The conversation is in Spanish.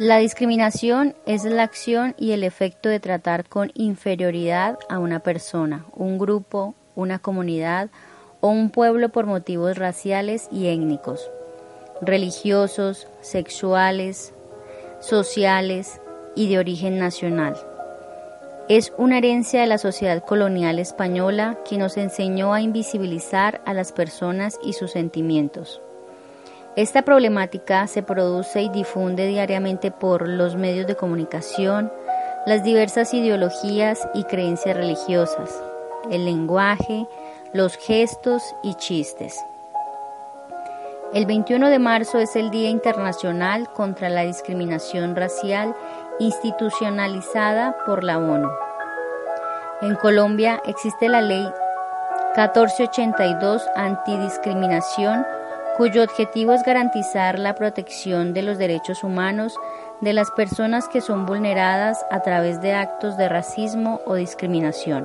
La discriminación es la acción y el efecto de tratar con inferioridad a una persona, un grupo, una comunidad o un pueblo por motivos raciales y étnicos, religiosos, sexuales, sociales y de origen nacional. Es una herencia de la sociedad colonial española que nos enseñó a invisibilizar a las personas y sus sentimientos. Esta problemática se produce y difunde diariamente por los medios de comunicación, las diversas ideologías y creencias religiosas, el lenguaje, los gestos y chistes. El 21 de marzo es el Día Internacional contra la Discriminación Racial institucionalizada por la ONU. En Colombia existe la Ley 1482 Antidiscriminación cuyo objetivo es garantizar la protección de los derechos humanos de las personas que son vulneradas a través de actos de racismo o discriminación.